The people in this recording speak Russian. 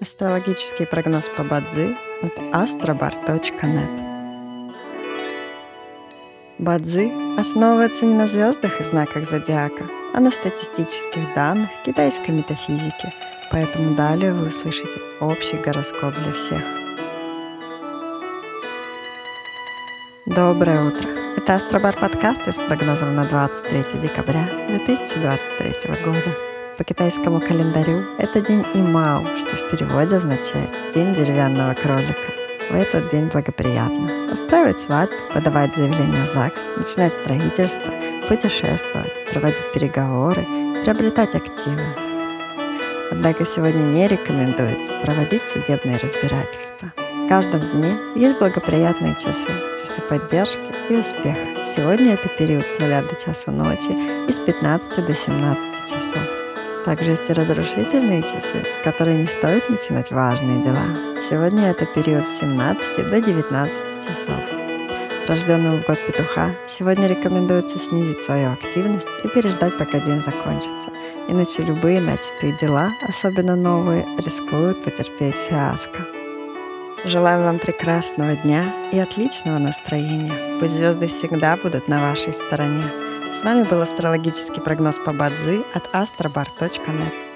Астрологический прогноз по Бадзи от astrobar.net Бадзи основывается не на звездах и знаках зодиака, а на статистических данных китайской метафизики, поэтому далее вы услышите общий гороскоп для всех. Доброе утро! Это Астробар подкаст с прогнозом на 23 декабря 2023 года. По китайскому календарю это день Имао, что в переводе означает «день деревянного кролика». В этот день благоприятно устраивать свадьбу, подавать заявление в ЗАГС, начинать строительство, путешествовать, проводить переговоры, приобретать активы. Однако сегодня не рекомендуется проводить судебные разбирательства. В каждом дне есть благоприятные часы, часы поддержки и успеха. Сегодня это период с 0 до часу ночи и с 15 до 17 часов. Также есть и разрушительные часы, которые не стоит начинать важные дела. Сегодня это период с 17 до 19 часов. Рожденному в год петуха сегодня рекомендуется снизить свою активность и переждать, пока день закончится. Иначе любые начатые дела, особенно новые, рискуют потерпеть фиаско. Желаем вам прекрасного дня и отличного настроения. Пусть звезды всегда будут на вашей стороне. С вами был астрологический прогноз по Бадзи от astrobar.net.